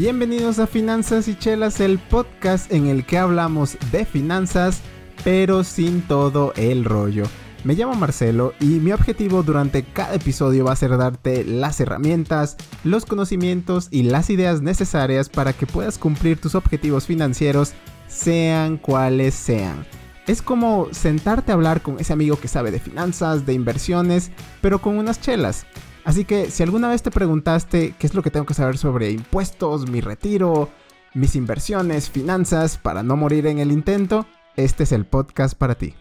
Bienvenidos a Finanzas y Chelas, el podcast en el que hablamos de finanzas, pero sin todo el rollo. Me llamo Marcelo y mi objetivo durante cada episodio va a ser darte las herramientas, los conocimientos y las ideas necesarias para que puedas cumplir tus objetivos financieros, sean cuales sean. Es como sentarte a hablar con ese amigo que sabe de finanzas, de inversiones, pero con unas chelas. Así que si alguna vez te preguntaste qué es lo que tengo que saber sobre impuestos, mi retiro, mis inversiones, finanzas, para no morir en el intento, este es el podcast para ti.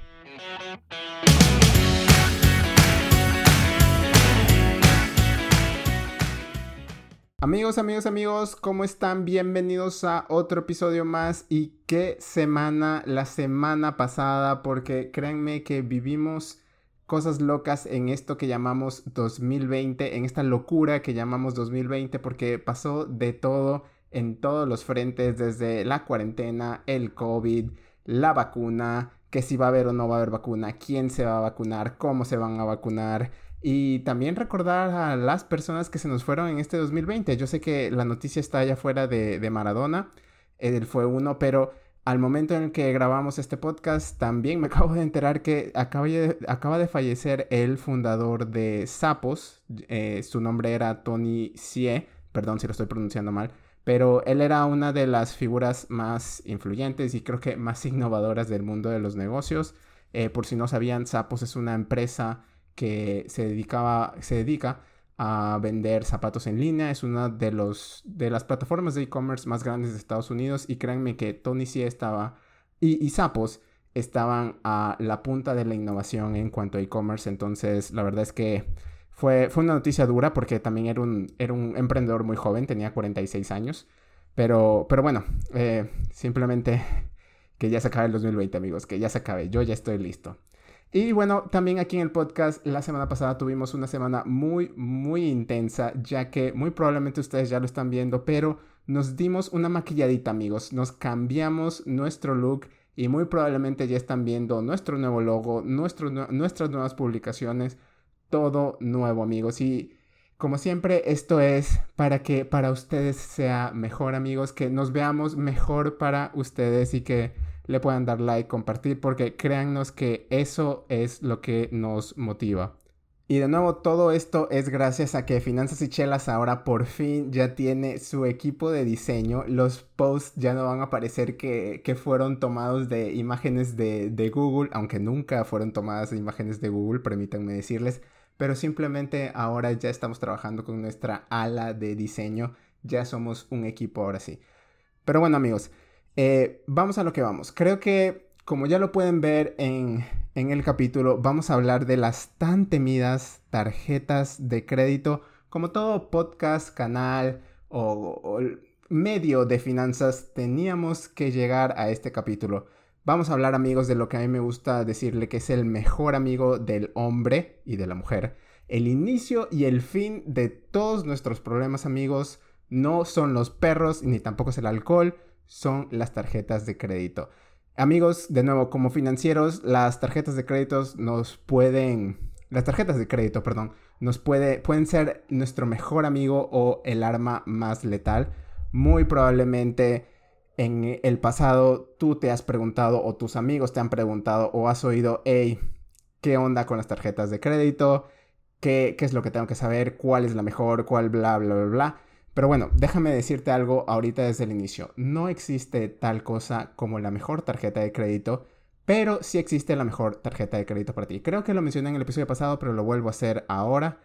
Amigos, amigos, amigos, ¿cómo están? Bienvenidos a otro episodio más y qué semana la semana pasada porque créanme que vivimos cosas locas en esto que llamamos 2020, en esta locura que llamamos 2020 porque pasó de todo en todos los frentes, desde la cuarentena, el COVID, la vacuna, que si va a haber o no va a haber vacuna, quién se va a vacunar, cómo se van a vacunar y también recordar a las personas que se nos fueron en este 2020. Yo sé que la noticia está allá fuera de, Maradona, él fue uno, pero al momento en el que grabamos este podcast también me acabo de enterar que acaba de, fallecer el fundador de Sapos. Eh, su nombre era Tony Sie, perdón si lo estoy pronunciando mal, pero él era una de las figuras más influyentes y creo que más innovadoras del mundo de los negocios. Eh, por si no sabían, Sapos es una empresa que se, dedicaba, se dedica a vender zapatos en línea. Es una de, los, de las plataformas de e-commerce más grandes de Estados Unidos. Y créanme que Tony sí estaba y, y estaban a la punta de la innovación en cuanto a e-commerce. Entonces, la verdad es que fue, fue una noticia dura porque también era un, era un emprendedor muy joven, tenía 46 años. Pero, pero bueno, eh, simplemente que ya se acabe el 2020, amigos, que ya se acabe. Yo ya estoy listo. Y bueno, también aquí en el podcast la semana pasada tuvimos una semana muy, muy intensa, ya que muy probablemente ustedes ya lo están viendo, pero nos dimos una maquilladita amigos, nos cambiamos nuestro look y muy probablemente ya están viendo nuestro nuevo logo, nuestras nuevas publicaciones, todo nuevo amigos. Y como siempre, esto es para que para ustedes sea mejor amigos, que nos veamos mejor para ustedes y que le puedan dar like, compartir, porque créannos que eso es lo que nos motiva. Y de nuevo, todo esto es gracias a que Finanzas y Chelas ahora por fin ya tiene su equipo de diseño. Los posts ya no van a parecer que, fueron tomados de imágenes de, de, Google, aunque nunca fueron tomadas de imágenes de Google, permítanme decirles. Pero simplemente ahora ya estamos trabajando con nuestra ala de diseño. Ya somos un equipo ahora sí. Pero bueno amigos, eh, vamos a lo que vamos. Creo que, como ya lo pueden ver en, el capítulo, vamos a hablar de las tan temidas tarjetas de crédito. Como todo podcast, canal o, o medio de finanzas, teníamos que llegar a este capítulo. Vamos a hablar amigos de lo que a mí me gusta decirle que es el mejor amigo del hombre y de la mujer. El inicio y el fin de todos nuestros problemas amigos no son los perros ni tampoco es el alcohol, son las tarjetas de crédito. Amigos, de nuevo, como financieros, las tarjetas de crédito nos pueden... Las tarjetas de crédito, perdón, nos puede, pueden ser nuestro mejor amigo o el arma más letal. Muy probablemente en el pasado tú te has preguntado o tus amigos te han preguntado o has oído, hey, ¿qué onda con las tarjetas de crédito? ¿Qué, ¿Qué es lo que tengo que saber? ¿Cuál es la mejor? ¿Cuál bla, bla, bla, bla? Pero bueno, déjame decirte algo ahorita desde el inicio. No existe tal cosa como la mejor tarjeta de crédito, pero sí existe la mejor tarjeta de crédito para ti. Creo que lo mencioné en el episodio pasado, pero lo vuelvo a hacer ahora.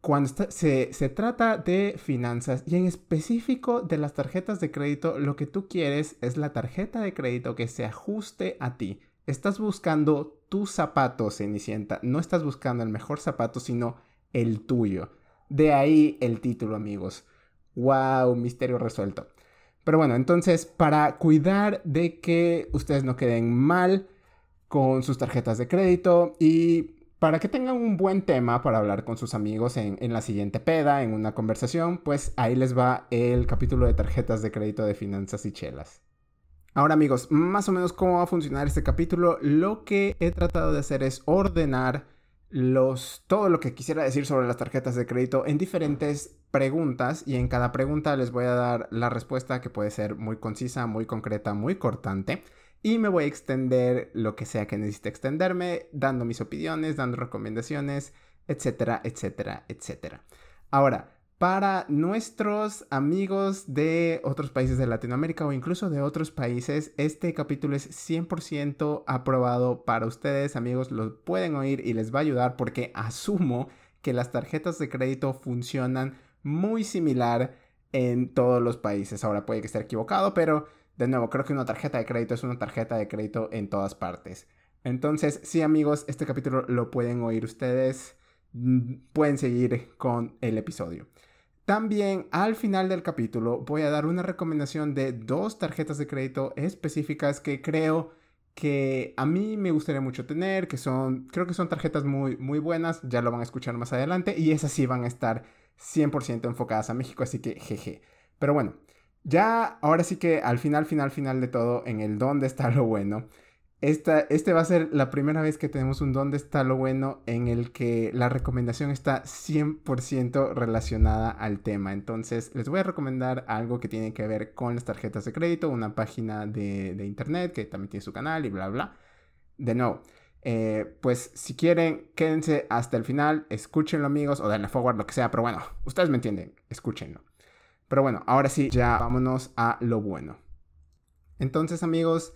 Cuando se, se trata de finanzas y en específico de las tarjetas de crédito, lo que tú quieres es la tarjeta de crédito que se ajuste a ti. Estás buscando tu zapato, Cenicienta. No estás buscando el mejor zapato, sino el tuyo. De ahí el título, amigos. ¡Wow! Misterio resuelto. Pero bueno, entonces para cuidar de que ustedes no queden mal con sus tarjetas de crédito y para que tengan un buen tema para hablar con sus amigos en, la siguiente peda, en una conversación, pues ahí les va el capítulo de tarjetas de crédito de finanzas y chelas. Ahora amigos, más o menos cómo va a funcionar este capítulo, lo que he tratado de hacer es ordenar los, todo lo que quisiera decir sobre las tarjetas de crédito en diferentes preguntas y en cada pregunta les voy a dar la respuesta que puede ser muy concisa, muy concreta, muy cortante y me voy a extender lo que sea que necesite extenderme, dando mis opiniones, dando recomendaciones, etcétera, etcétera, etcétera. Ahora, para nuestros amigos de otros países de Latinoamérica o incluso de otros países, este capítulo es 100% aprobado para ustedes, amigos, lo pueden oír y les va a ayudar porque asumo que las tarjetas de crédito funcionan muy similar en todos los países. Ahora puede que esté equivocado, pero de nuevo, creo que una tarjeta de crédito es una tarjeta de crédito en todas partes. Entonces, sí amigos, este capítulo lo pueden oír ustedes, mm, pueden seguir con el episodio. También al final del capítulo voy a dar una recomendación de dos tarjetas de crédito específicas que creo que a mí me gustaría mucho tener, que son, creo que son tarjetas muy, muy buenas, ya lo van a escuchar más adelante, y esas sí van a estar 100% enfocadas a México, así que jeje. Pero bueno, ya ahora sí que al final, final, final de todo, en el dónde está lo bueno, esta, este va a ser la primera vez que tenemos un dónde está lo bueno en el que la recomendación está 100% relacionada al tema. Entonces les voy a recomendar algo que tiene que ver con las tarjetas de crédito, una página de, internet que también tiene su canal y bla, bla. De nuevo, eh, pues si quieren, quédense hasta el final, escúchenlo amigos o denle forward, lo que sea, pero bueno, ustedes me entienden, escúchenlo. Pero bueno, ahora sí, ya vámonos a lo bueno. Entonces amigos,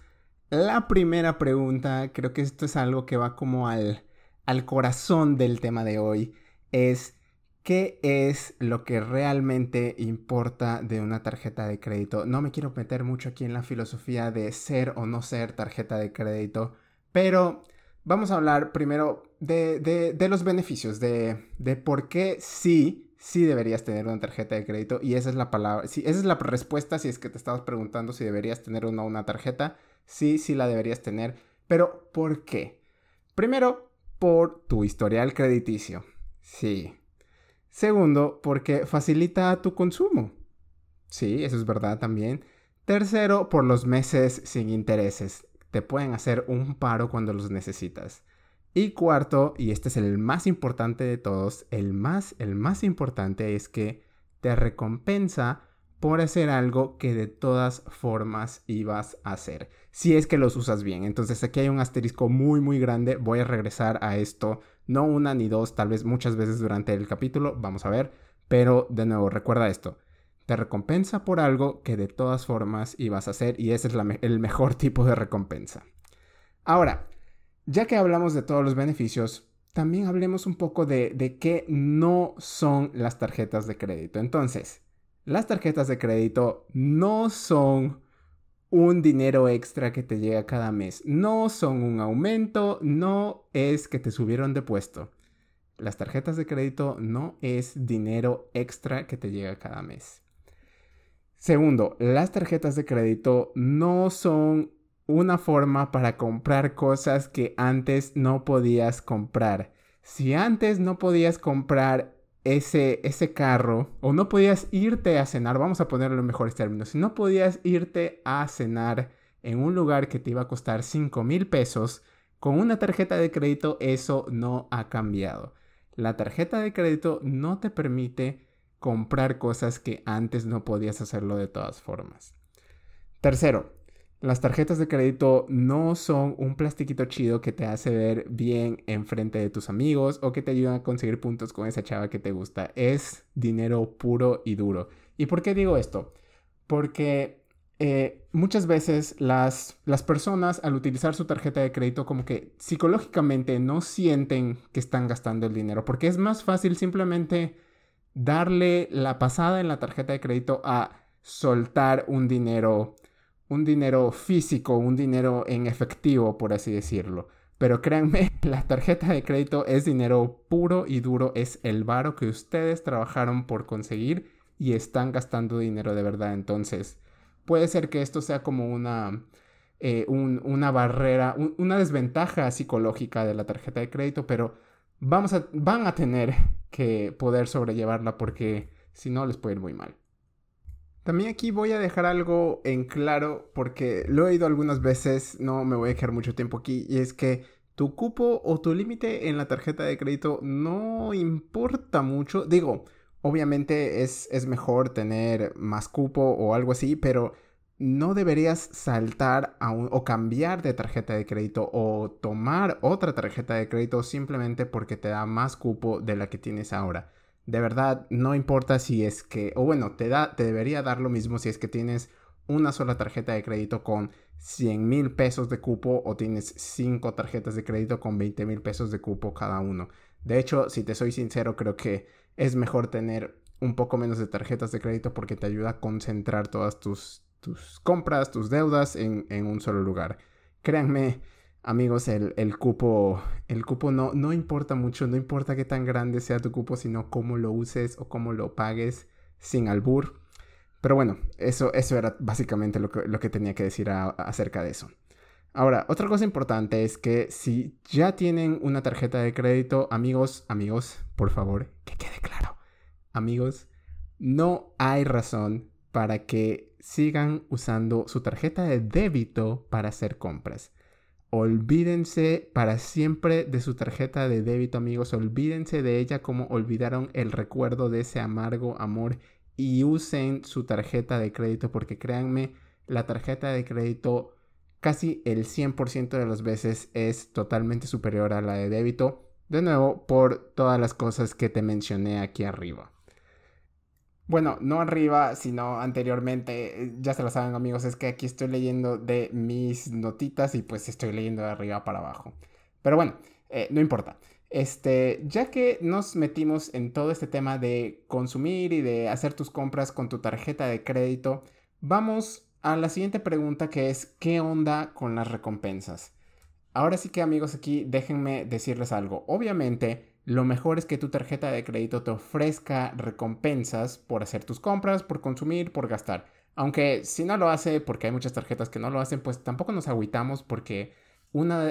la primera pregunta, creo que esto es algo que va como al, al corazón del tema de hoy, es ¿qué es lo que realmente importa de una tarjeta de crédito? No me quiero meter mucho aquí en la filosofía de ser o no ser tarjeta de crédito, pero vamos a hablar primero de, de, los beneficios, de, de por qué sí sí deberías tener una tarjeta de crédito y esa es la palabra, esa es la respuesta si es que te estabas preguntando si deberías tener no una tarjeta sí, sí la deberías tener. Pero, ¿por qué? Primero, por tu historial crediticio. Sí. Segundo, porque facilita tu consumo. Sí, eso es verdad también. Tercero, por los meses sin intereses. Te pueden hacer un paro cuando los necesitas. Y cuarto, y este es el más importante de todos, el más, el más importante es que te recompensa por hacer algo que de todas formas ibas a hacer, si es que los usas bien. Entonces aquí hay un asterisco muy muy grande, voy a regresar a esto, no una ni dos, tal vez muchas veces durante el capítulo, vamos a ver, pero de nuevo recuerda esto, te recompensa por algo que de todas formas ibas a hacer y ese es el mejor tipo de recompensa. Ahora, ya que hablamos de todos los beneficios, también hablemos un poco de, qué no son las tarjetas de crédito. Entonces, las tarjetas de crédito no son un dinero extra que te llega cada mes. No son un aumento, no es que te subieron de puesto. Las tarjetas de crédito no es dinero extra que te llega cada mes. Segundo, las tarjetas de crédito no son una forma para comprar cosas que antes no podías comprar. Si antes no podías comprar ese, ese carro, o no podías irte a cenar, vamos a ponerlo en mejores términos, si no podías irte a cenar en un lugar que te iba a costar 5 mil pesos, con una tarjeta de crédito eso no ha cambiado. La tarjeta de crédito no te permite comprar cosas que antes no podías hacerlo de todas formas. Tercero, las tarjetas de crédito no son un plastiquito chido que te hace ver bien enfrente de tus amigos o que te ayudan a conseguir puntos con esa chava que te gusta. Es dinero puro y duro. ¿Y por qué digo esto? Porque eh, muchas veces las, las personas al utilizar su tarjeta de crédito como que psicológicamente no sienten que están gastando el dinero porque es más fácil simplemente darle la pasada en la tarjeta de crédito a soltar un dinero un dinero físico, un dinero en efectivo, por así decirlo. Pero créanme, la tarjeta de crédito es dinero puro y duro, es el varo que ustedes trabajaron por conseguir y están gastando dinero de verdad. Entonces, puede ser que esto sea como una, eh, una barrera, una desventaja psicológica de la tarjeta de crédito, pero vamos a, van a tener que poder sobrellevarla porque si no les puede ir muy mal. También aquí voy a dejar algo en claro porque lo he oído algunas veces, no me voy a dejar mucho tiempo aquí, y es que tu cupo o tu límite en la tarjeta de crédito no importa mucho. Digo, obviamente es, es mejor tener más cupo o algo así, pero no deberías saltar a o cambiar de tarjeta de crédito o tomar otra tarjeta de crédito simplemente porque te da más cupo de la que tienes ahora. De verdad, no importa si es que, o bueno, te, da, te debería dar lo mismo si es que tienes una sola tarjeta de crédito con 100 mil pesos de cupo o tienes 5 tarjetas de crédito con 20 mil pesos de cupo cada uno. De hecho, si te soy sincero, creo que es mejor tener un poco menos de tarjetas de crédito porque te ayuda a concentrar todas tus, tus compras, tus deudas en, un solo lugar. Créanme, amigos, el, cupo, el cupo no, no importa mucho, no importa qué tan grande sea tu cupo, sino cómo lo uses o cómo lo pagues sin albur. Pero bueno, eso, eso era básicamente lo que, lo que tenía que decir acerca de eso. Ahora, otra cosa importante es que si ya tienen una tarjeta de crédito, amigos, amigos, por favor, que quede claro. Amigos, no hay razón para que sigan usando su tarjeta de débito para hacer compras. Olvídense para siempre de su tarjeta de débito, amigos. Olvídense de ella como olvidaron el recuerdo de ese amargo amor y usen su tarjeta de crédito porque créanme, la tarjeta de crédito casi el 100% de las veces es totalmente superior a la de débito. De nuevo, por todas las cosas que te mencioné aquí arriba. Bueno, no arriba, sino anteriormente, eh, ya se lo saben amigos, es que aquí estoy leyendo de mis notitas y pues estoy leyendo de arriba para abajo. Pero bueno, eh, no importa. Este, ya que nos metimos en todo este tema de consumir y de hacer tus compras con tu tarjeta de crédito, vamos a la siguiente pregunta que es, ¿qué onda con las recompensas? Ahora sí que amigos aquí déjenme decirles algo. Obviamente, lo mejor es que tu tarjeta de crédito te ofrezca recompensas por hacer tus compras, por consumir, por gastar. Aunque si no lo hace, porque hay muchas tarjetas que no lo hacen, pues tampoco nos agüitamos porque una,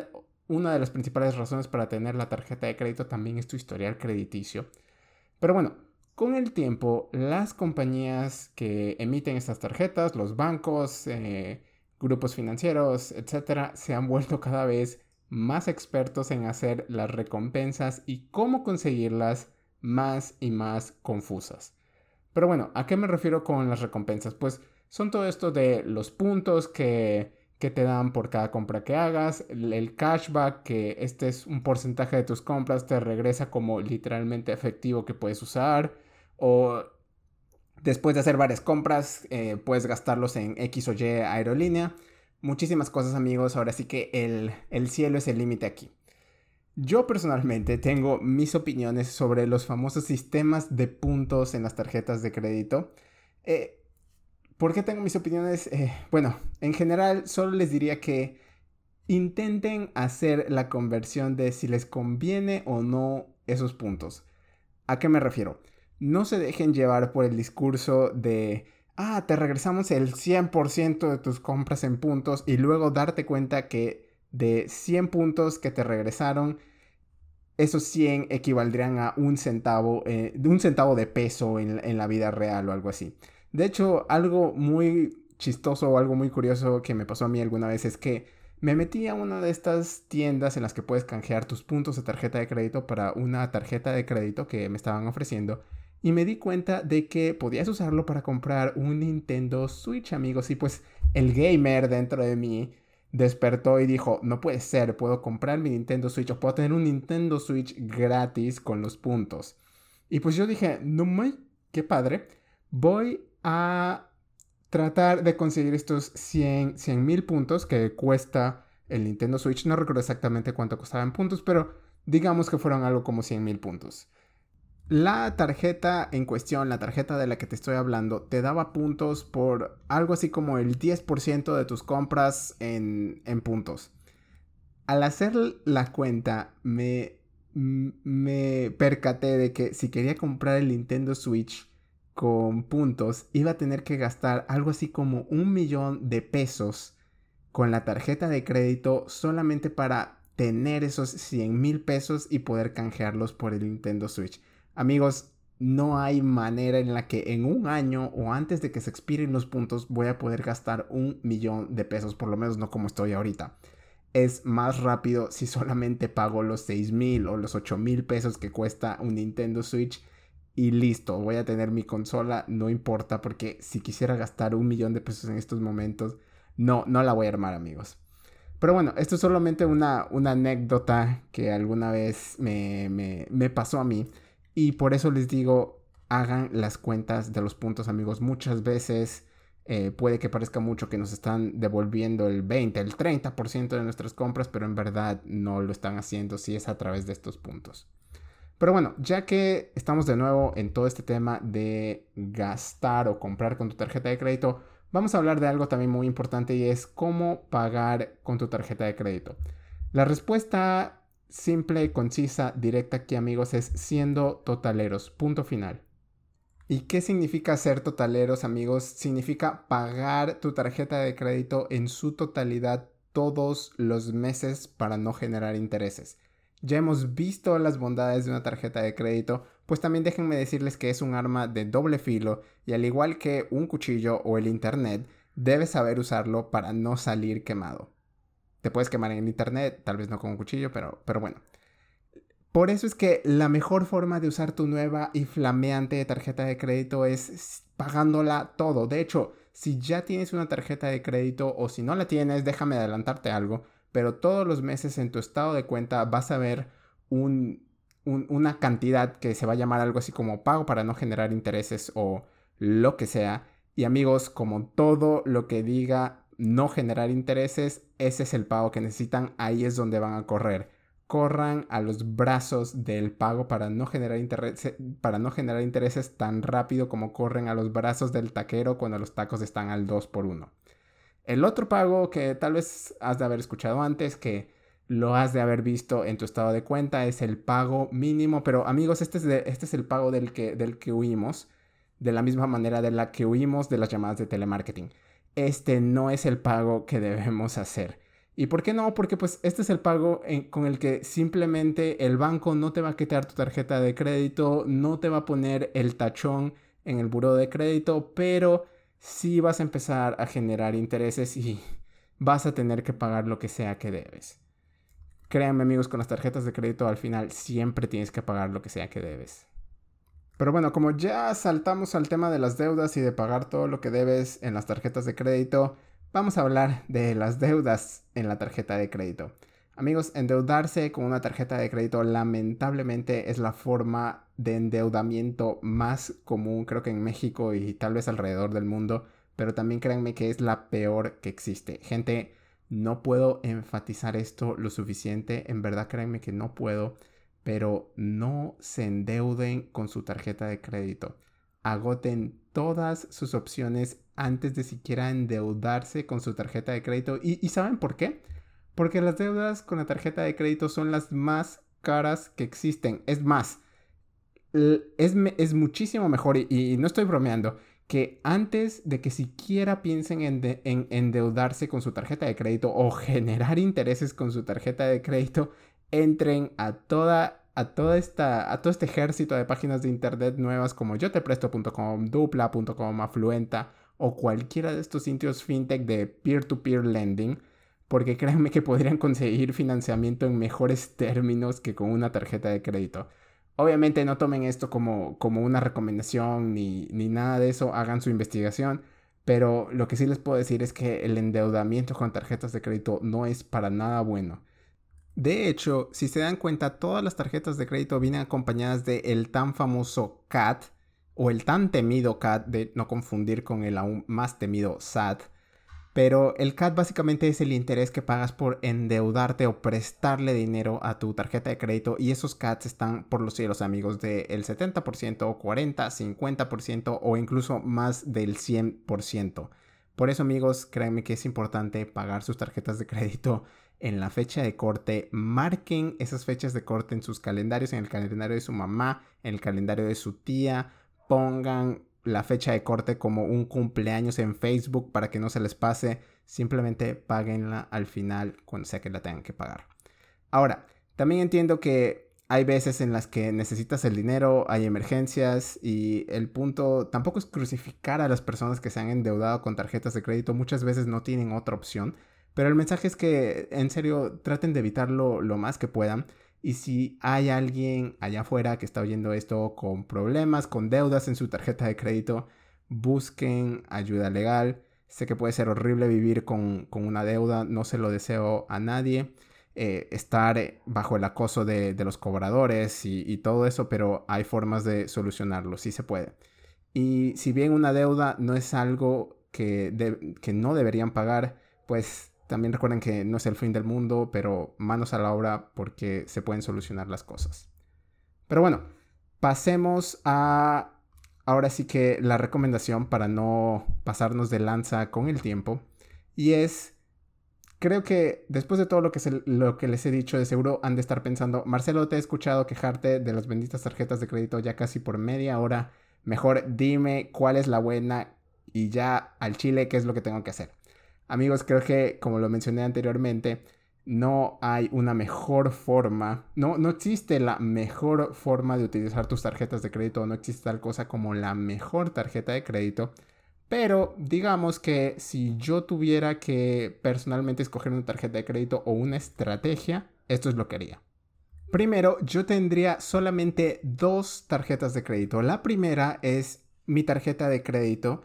de las principales razones para tener la tarjeta de crédito también es tu historial crediticio. Pero bueno, con el tiempo, las compañías que emiten estas tarjetas, los bancos, eh, grupos financieros, etcétera, se han vuelto cada vez más expertos en hacer las recompensas y cómo conseguirlas más y más confusas. Pero bueno, ¿a qué me refiero con las recompensas? Pues son todo esto de los puntos que, te dan por cada compra que hagas, el cashback, que este es un porcentaje de tus compras, te regresa como literalmente efectivo que puedes usar, o después de hacer varias compras, eh, puedes gastarlos en X o Y aerolínea muchísimas cosas amigos, ahora sí que el, cielo es el límite aquí. Yo personalmente tengo mis opiniones sobre los famosos sistemas de puntos en las tarjetas de crédito. Eh, ¿Por qué tengo mis opiniones? Eh, bueno, en general solo les diría que intenten hacer la conversión de si les conviene o no esos puntos. ¿A qué me refiero? No se dejen llevar por el discurso de ah, te regresamos el 100% de tus compras en puntos y luego darte cuenta que de 100 puntos que te regresaron, esos 100 equivaldrían a un centavo, eh, un centavo de peso en, en la vida real o algo así. De hecho, algo muy chistoso o algo muy curioso que me pasó a mí alguna vez es que me metí a una de estas tiendas en las que puedes canjear tus puntos de tarjeta de crédito para una tarjeta de crédito que me estaban ofreciendo y me di cuenta de que podías usarlo para comprar un Nintendo Switch, amigos. Y pues el gamer dentro de mí despertó y dijo, no puede ser, puedo comprar mi Nintendo Switch o puedo tener un Nintendo Switch gratis con los puntos. Y pues yo dije, no me, qué padre, voy a tratar de conseguir estos 100 mil puntos que cuesta el Nintendo Switch. No recuerdo exactamente cuánto costaba en puntos, pero digamos que fueron algo como 100 mil puntos. La tarjeta en cuestión, la tarjeta de la que te estoy hablando, te daba puntos por algo así como el 10% de tus compras en, puntos. Al hacer la cuenta, me, me percaté de que si quería comprar el Nintendo Switch con puntos, iba a tener que gastar algo así como un millón de pesos con la tarjeta de crédito solamente para tener esos 100 mil pesos y poder canjearlos por el Nintendo Switch. Amigos, no hay manera en la que en un año o antes de que se expiren los puntos voy a poder gastar un millón de pesos, por lo menos no como estoy ahorita. es más rápido si solamente pago los 6 mil o los 8 mil pesos que cuesta un Nintendo Switch y listo, voy a tener mi consola, no importa porque si quisiera gastar un millón de pesos en estos momentos, no, no la voy a armar amigos. Pero bueno, esto es solamente una, una anécdota que alguna vez me, me, me pasó a mí y por eso les digo, hagan las cuentas de los puntos amigos. Muchas veces eh, puede que parezca mucho que nos están devolviendo el 20, el 30% de nuestras compras, pero en verdad no lo están haciendo si es a través de estos puntos. Pero bueno, ya que estamos de nuevo en todo este tema de gastar o comprar con tu tarjeta de crédito, vamos a hablar de algo también muy importante y es cómo pagar con tu tarjeta de crédito. La respuesta simple, concisa, directa aquí amigos es siendo totaleros, punto final. ¿Y qué significa ser totaleros, amigos? Significa pagar tu tarjeta de crédito en su totalidad todos los meses para no generar intereses. Ya hemos visto las bondades de una tarjeta de crédito, pues también déjenme decirles que es un arma de doble filo y al igual que un cuchillo o el internet, debes saber usarlo para no salir quemado. Te puedes quemar en internet, tal vez no con un cuchillo, pero, pero bueno. Por eso es que la mejor forma de usar tu nueva y flameante tarjeta de crédito es pagándola todo. De hecho, si ya tienes una tarjeta de crédito o si no la tienes, déjame adelantarte algo, pero todos los meses en tu estado de cuenta vas a ver una cantidad que se va a llamar algo así como pago para no generar intereses o lo que sea. Y amigos, como todo lo que diga no generar intereses, ese es el pago que necesitan, ahí es donde van a correr corran a los brazos del pago para no generar, para no generar intereses tan rápido como corren a los brazos del taquero cuando los tacos están al 2 por 1 El otro pago que tal vez has de haber escuchado antes, que lo has de haber visto en tu estado de cuenta, es el pago mínimo. Pero amigos, este es, este es el pago del que, del que huimos, de la misma manera de la que huimos de las llamadas de telemarketing. Este no es el pago que debemos hacer. ¿Y por qué no? Porque pues este es el pago con el que simplemente el banco no te va a quitar tu tarjeta de crédito, no te va a poner el tachón en el buro de crédito, pero sí vas a empezar a generar intereses y vas a tener que pagar lo que sea que debes. Créanme amigos, con las tarjetas de crédito al final siempre tienes que pagar lo que sea que debes. Pero bueno, como ya saltamos al tema de las deudas y de pagar todo lo que debes en las tarjetas de crédito, vamos a hablar de las deudas en la tarjeta de crédito. Amigos, endeudarse con una tarjeta de crédito lamentablemente es la forma de endeudamiento más común creo que en México y tal vez alrededor del mundo, pero también créanme que es la peor que existe. Gente, no puedo enfatizar esto lo suficiente, en verdad créanme que no puedo, pero no se endeuden con su tarjeta de crédito. Agoten todas sus opciones antes de siquiera endeudarse con su tarjeta de crédito. ¿Y, saben por qué? Porque las deudas con la tarjeta de crédito son las más caras que existen. Es más, es, es muchísimo mejor, y, no estoy bromeando, que antes de que siquiera piensen en, en, endeudarse con su tarjeta de crédito o generar intereses con su tarjeta de crédito, entren a toda a toda esta a todo este ejército de páginas de internet nuevas como yotepresto.com, dupla.com, afluenta o cualquiera de estos sitios fintech de peer-to-peer lending, porque créanme que podrían conseguir financiamiento en mejores términos que con una tarjeta de crédito. Obviamente no tomen esto como, como una recomendación ni, ni nada de eso, hagan su investigación, pero lo que sí les puedo decir es que el endeudamiento con tarjetas de crédito no es para nada bueno. De hecho, si se dan cuenta, todas las tarjetas de crédito vienen acompañadas de el tan famoso CAT, o el tan temido CAT, de no confundir con el aún más temido SAT. Pero el CAT básicamente es el interés que pagas por endeudarte o prestarle dinero a tu tarjeta de crédito y esos CATs están por los cielos amigos del 70%, 40, 50% o incluso más del 100%. Por eso amigos, créanme que es importante pagar sus tarjetas de crédito en la fecha de corte. Marquen esas fechas de corte en sus calendarios, en el calendario de su mamá, en el calendario de su tía pongan la fecha de corte como un cumpleaños en Facebook para que no se les pase. Simplemente páguenla al final cuando sea que la tengan que pagar. Ahora, también entiendo que hay veces en las que necesitas el dinero, hay emergencias y el punto tampoco es crucificar a las personas que se han endeudado con tarjetas de crédito. Muchas veces no tienen otra opción. Pero el mensaje es que en serio traten de evitarlo lo más que puedan. Y si hay alguien allá afuera que está oyendo esto con problemas, con deudas en su tarjeta de crédito, busquen ayuda legal. Sé que puede ser horrible vivir con, una deuda, no se lo deseo a nadie. Eh, estar bajo el acoso de, los cobradores y, todo eso, pero hay formas de solucionarlo, sí se puede. Y si bien una deuda no es algo que, que no deberían pagar, pues también recuerden que no es el fin del mundo, pero manos a la obra porque se pueden solucionar las cosas. Pero bueno, pasemos a ahora sí que la recomendación para no pasarnos de lanza con el tiempo. Y es, creo que después de todo lo que, lo que les he dicho, de seguro han de estar pensando, Marcelo, te he escuchado quejarte de las benditas tarjetas de crédito ya casi por media hora. Mejor dime cuál es la buena y ya al chile qué es lo que tengo que hacer. Amigos, creo que como lo mencioné anteriormente, no hay una mejor forma, no, no existe la mejor forma de utilizar tus tarjetas de crédito, no existe tal cosa como la mejor tarjeta de crédito, pero digamos que si yo tuviera que personalmente escoger una tarjeta de crédito o una estrategia, esto es lo que haría. Primero, yo tendría solamente dos tarjetas de crédito. La primera es mi tarjeta de crédito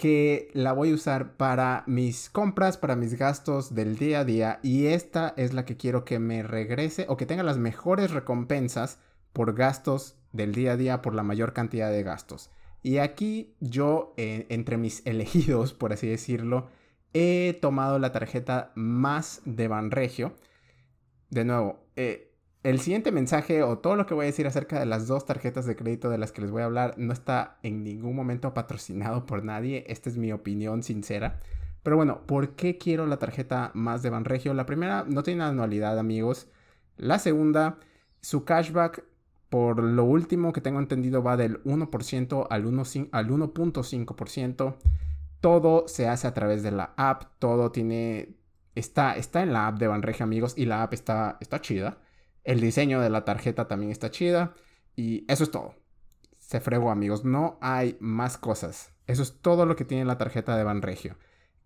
que la voy a usar para mis compras, para mis gastos del día a día y esta es la que quiero que me regrese o que tenga las mejores recompensas por gastos del día a día, por la mayor cantidad de gastos. Y aquí yo, eh, entre mis elegidos, por así decirlo, he tomado la tarjeta más de Banregio. De nuevo, eh, el siguiente mensaje o todo lo que voy a decir acerca de las dos tarjetas de crédito de las que les voy a hablar no está en ningún momento patrocinado por nadie. Esta es mi opinión sincera. Pero bueno, ¿por qué quiero la tarjeta más de Banregio? La primera no tiene anualidad, amigos. La segunda, su cashback, por lo último que tengo entendido, va del 1% al 1.5%. Todo se hace a través de la app. Todo tiene. Está, está en la app de Banregio, amigos. Y la app está, está chida. El diseño de la tarjeta también está chida. Y eso es todo. Se fregó, amigos. No hay más cosas. Eso es todo lo que tiene la tarjeta de Banregio.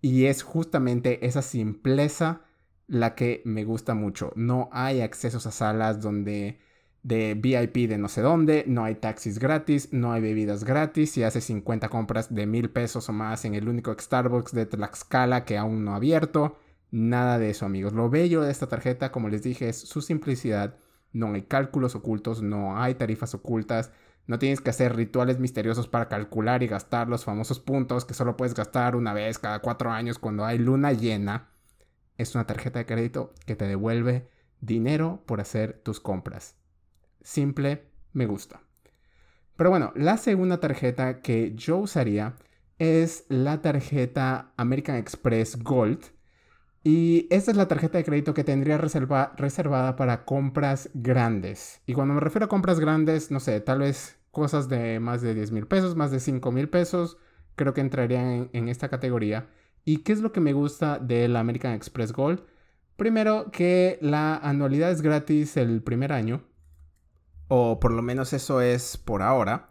Y es justamente esa simpleza la que me gusta mucho. No hay accesos a salas donde de VIP de no sé dónde, no hay taxis gratis, no hay bebidas gratis. Si haces 50 compras de mil pesos o más en el único Starbucks de Tlaxcala que aún no ha abierto, Nada de eso, amigos. Lo bello de esta tarjeta, como les dije, es su simplicidad. No hay cálculos ocultos, no hay tarifas ocultas. No tienes que hacer rituales misteriosos para calcular y gastar los famosos puntos que solo puedes gastar una vez cada cuatro años cuando hay luna llena. Es una tarjeta de crédito que te devuelve dinero por hacer tus compras. Simple, me gusta. Pero bueno, la segunda tarjeta que yo usaría es la tarjeta American Express Gold y esta es la tarjeta de crédito que tendría reservada para compras grandes. Y cuando me refiero a compras grandes, no sé, tal vez cosas de más de 10 mil pesos, más de 5 mil pesos, creo que entrarían en, esta categoría. ¿Y qué es lo que me gusta de la American Express Gold? Primero, que la anualidad es gratis el primer año. O por lo menos eso es por ahora.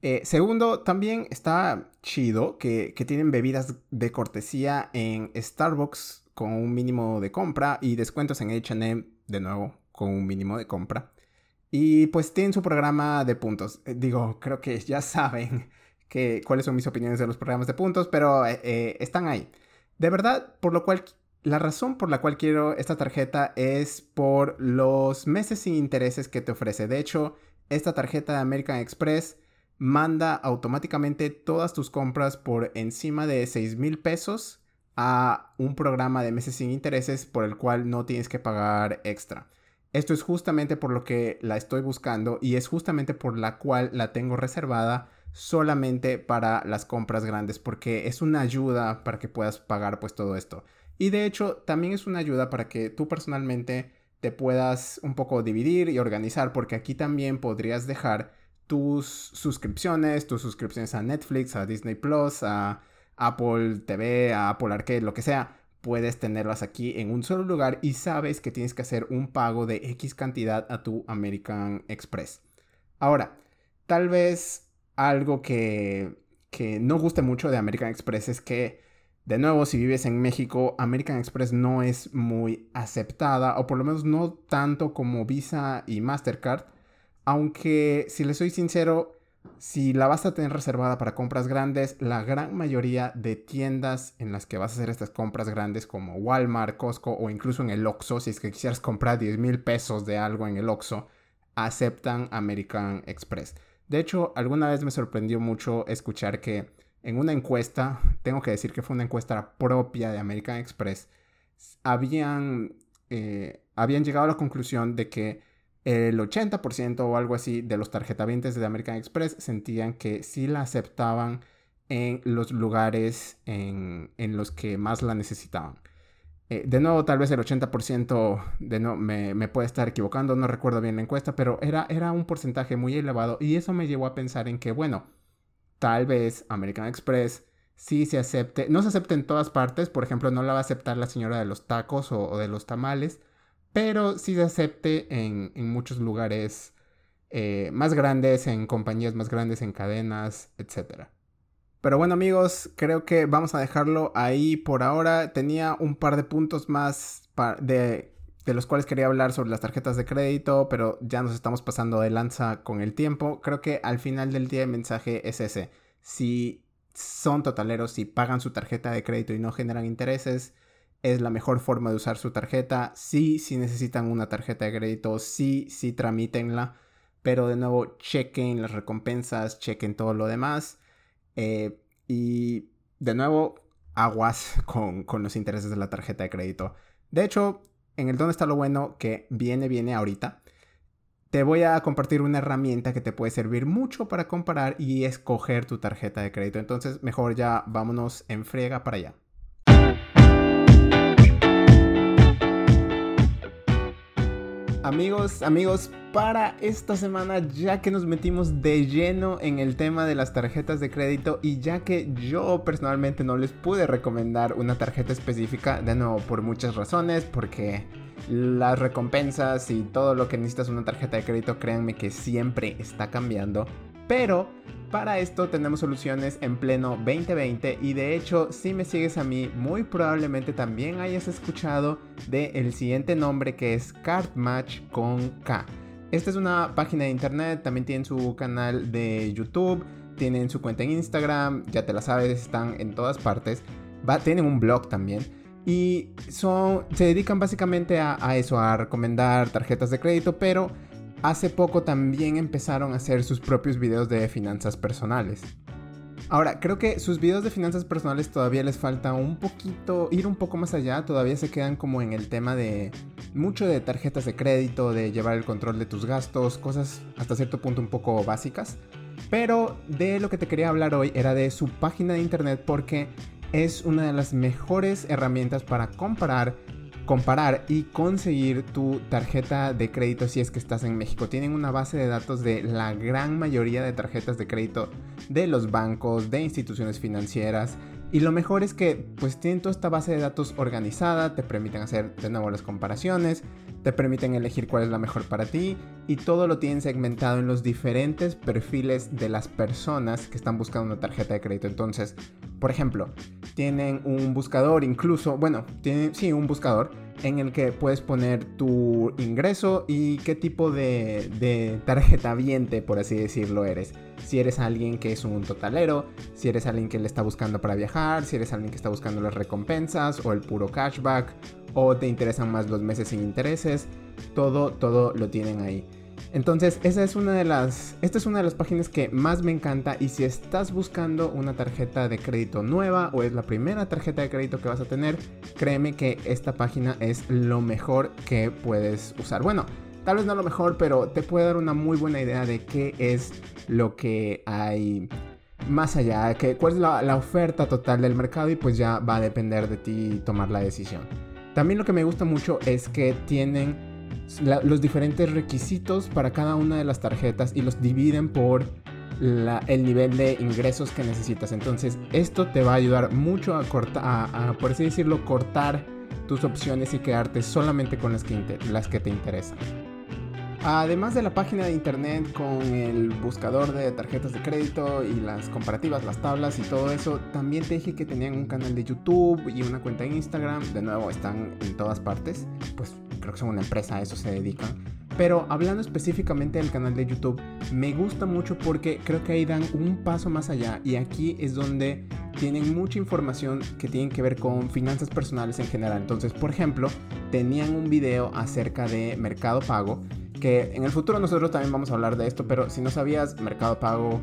Eh, segundo, también está chido que, que tienen bebidas de cortesía en Starbucks con un mínimo de compra y descuentos en HM de nuevo con un mínimo de compra. Y pues tienen su programa de puntos. Eh, digo, creo que ya saben que, cuáles son mis opiniones de los programas de puntos, pero eh, eh, están ahí. De verdad, por lo cual, la razón por la cual quiero esta tarjeta es por los meses sin intereses que te ofrece. De hecho, esta tarjeta de American Express manda automáticamente todas tus compras por encima de 6 mil pesos a un programa de meses sin intereses por el cual no tienes que pagar extra. Esto es justamente por lo que la estoy buscando y es justamente por la cual la tengo reservada solamente para las compras grandes porque es una ayuda para que puedas pagar pues todo esto. Y de hecho también es una ayuda para que tú personalmente te puedas un poco dividir y organizar porque aquí también podrías dejar tus suscripciones, tus suscripciones a Netflix, a Disney Plus, a Apple TV, Apple Arcade, lo que sea, puedes tenerlas aquí en un solo lugar y sabes que tienes que hacer un pago de X cantidad a tu American Express. Ahora, tal vez algo que, que no guste mucho de American Express es que De nuevo, si vives en México, American Express no es muy aceptada, o por lo menos no tanto como Visa y Mastercard. Aunque, si le soy sincero, si la vas a tener reservada para compras grandes, la gran mayoría de tiendas en las que vas a hacer estas compras grandes como Walmart, Costco o incluso en el Oxxo, si es que quisieras comprar 10 mil pesos de algo en el Oxxo, aceptan American Express. De hecho, alguna vez me sorprendió mucho escuchar que en una encuesta, tengo que decir que fue una encuesta propia de American Express, habían, eh, habían llegado a la conclusión de que el 80% o algo así de los tarjetavientes de American Express sentían que sí la aceptaban en los lugares en, los que más la necesitaban. Eh, de nuevo, tal vez el 80% de no, me, me, puede estar equivocando, no recuerdo bien la encuesta, pero era, era un porcentaje muy elevado y eso me llevó a pensar en que, bueno, tal vez American Express sí se acepte, no se acepte en todas partes, por ejemplo, no la va a aceptar la señora de los tacos o de los tamales, pero sí se acepte en, muchos lugares eh, más grandes, en compañías más grandes, en cadenas, etc. Pero bueno amigos, creo que vamos a dejarlo ahí por ahora. Tenía un par de puntos más de, de los cuales quería hablar sobre las tarjetas de crédito, pero ya nos estamos pasando de lanza con el tiempo. Creo que al final del día el mensaje es ese. Si son totaleros, si pagan su tarjeta de crédito y no generan intereses, es la mejor forma de usar su tarjeta. Sí, si necesitan una tarjeta de crédito, sí, sí tramítenla. Pero de nuevo, chequen las recompensas, chequen todo lo demás. Eh, y de nuevo, aguas con, con, los intereses de la tarjeta de crédito. De hecho, en el dónde está lo bueno que viene, viene ahorita. Te voy a compartir una herramienta que te puede servir mucho para comparar y escoger tu tarjeta de crédito. Entonces, mejor ya vámonos en friega para allá. Amigos, amigos, para esta semana ya que nos metimos de lleno en el tema de las tarjetas de crédito y ya que yo personalmente no les pude recomendar una tarjeta específica, de nuevo por muchas razones, porque las recompensas y todo lo que necesitas una tarjeta de crédito, créanme que siempre está cambiando, pero para esto tenemos soluciones en pleno 2020 y de hecho si me sigues a mí muy probablemente también hayas escuchado del el siguiente nombre que es CardMatch con K. Esta es una página de internet, también tienen su canal de YouTube, tienen su cuenta en Instagram, ya te la sabes, están en todas partes. Tienen un blog también. Y son, se dedican básicamente a, a eso, a recomendar tarjetas de crédito, pero hace poco también empezaron a hacer sus propios videos de finanzas personales. Ahora, creo que sus videos de finanzas personales todavía les falta un poquito, ir un poco más allá, todavía se quedan como en el tema de mucho de tarjetas de crédito, de llevar el control de tus gastos, cosas hasta cierto punto un poco básicas. Pero de lo que te quería hablar hoy era de su página de internet porque es una de las mejores herramientas para comparar comparar y conseguir tu tarjeta de crédito si es que estás en México. Tienen una base de datos de la gran mayoría de tarjetas de crédito de los bancos, de instituciones financieras. Y lo mejor es que pues tienen toda esta base de datos organizada, te permiten hacer de nuevo las comparaciones, te permiten elegir cuál es la mejor para ti y todo lo tienen segmentado en los diferentes perfiles de las personas que están buscando una tarjeta de crédito. Entonces, por ejemplo, tienen un buscador incluso, bueno, tienen sí un buscador en el que puedes poner tu ingreso y qué tipo de, de tarjeta viente, por así decirlo, eres. Si eres alguien que es un totalero, si eres alguien que le está buscando para viajar, si eres alguien que está buscando las recompensas o el puro cashback o te interesan más los meses sin intereses, todo, todo lo tienen ahí. Entonces, esa es una de las, esta es una de las páginas que más me encanta y si estás buscando una tarjeta de crédito nueva o es la primera tarjeta de crédito que vas a tener, créeme que esta página es lo mejor que puedes usar. Bueno, tal vez no lo mejor, pero te puede dar una muy buena idea de qué es lo que hay más allá, que, cuál es la, la oferta total del mercado y pues ya va a depender de ti tomar la decisión. También lo que me gusta mucho es que tienen los diferentes requisitos para cada una de las tarjetas y los dividen por el nivel de ingresos que necesitas. Entonces esto te va a ayudar mucho a por así decirlo, cortar tus opciones y quedarte solamente con las que, las que te interesan. Además de la página de internet con el buscador de tarjetas de crédito y las comparativas, las tablas y todo eso, también te dije que tenían un canal de YouTube y una cuenta en Instagram. De nuevo, están en todas partes. Pues creo que son una empresa, a eso se dedican. Pero hablando específicamente del canal de YouTube, me gusta mucho porque creo que ahí dan un paso más allá y aquí es donde tienen mucha información que tienen que ver con finanzas personales en general. Entonces, por ejemplo, tenían un video acerca de Mercado Pago que en el futuro nosotros también vamos a hablar de esto, pero si no sabías, Mercado Pago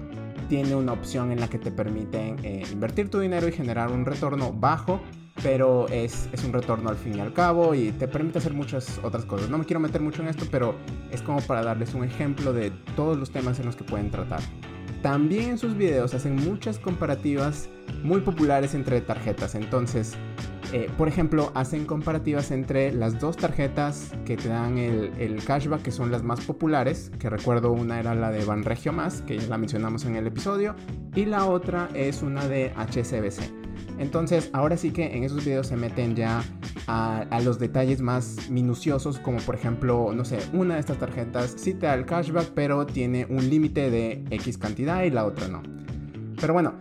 tiene una opción en la que te permiten eh, invertir tu dinero y generar un retorno bajo, pero es, es, un retorno al fin y al cabo y te permite hacer muchas otras cosas. No me quiero meter mucho en esto, pero es como para darles un ejemplo de todos los temas en los que pueden tratar. También en sus videos hacen muchas comparativas muy populares entre tarjetas, entonces eh, por ejemplo, hacen comparativas entre las dos tarjetas que te dan el, cashback, que son las más populares, que recuerdo una era la de Banregio Más, que ya la mencionamos en el episodio, y la otra es una de HSBC. Entonces, ahora sí que en esos videos se meten ya a, a, los detalles más minuciosos, como por ejemplo, no sé, una de estas tarjetas sí te da el cashback, pero tiene un límite de X cantidad y la otra no. Pero bueno,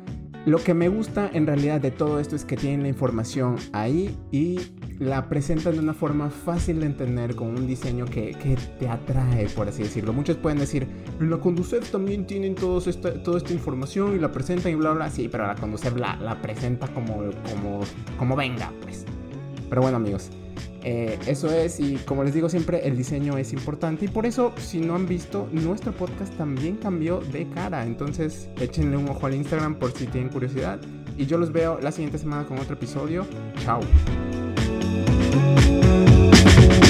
lo que me gusta en realidad de todo esto es que tienen la información ahí y la presentan de una forma fácil de entender con un diseño que, te atrae, por así decirlo. Muchos pueden decir, en la Conducef también tienen todos esta, toda esta información y la presentan y bla, bla, sí, pero la Conducef la, la presenta como, como, como venga, pues. Pero bueno amigos, eh, eso es, y como les digo siempre, el diseño es importante. Y por eso, si no han visto, nuestro podcast también cambió de cara. Entonces, échenle un ojo al Instagram por si tienen curiosidad. Y yo los veo la siguiente semana con otro episodio. Chao. Thank you.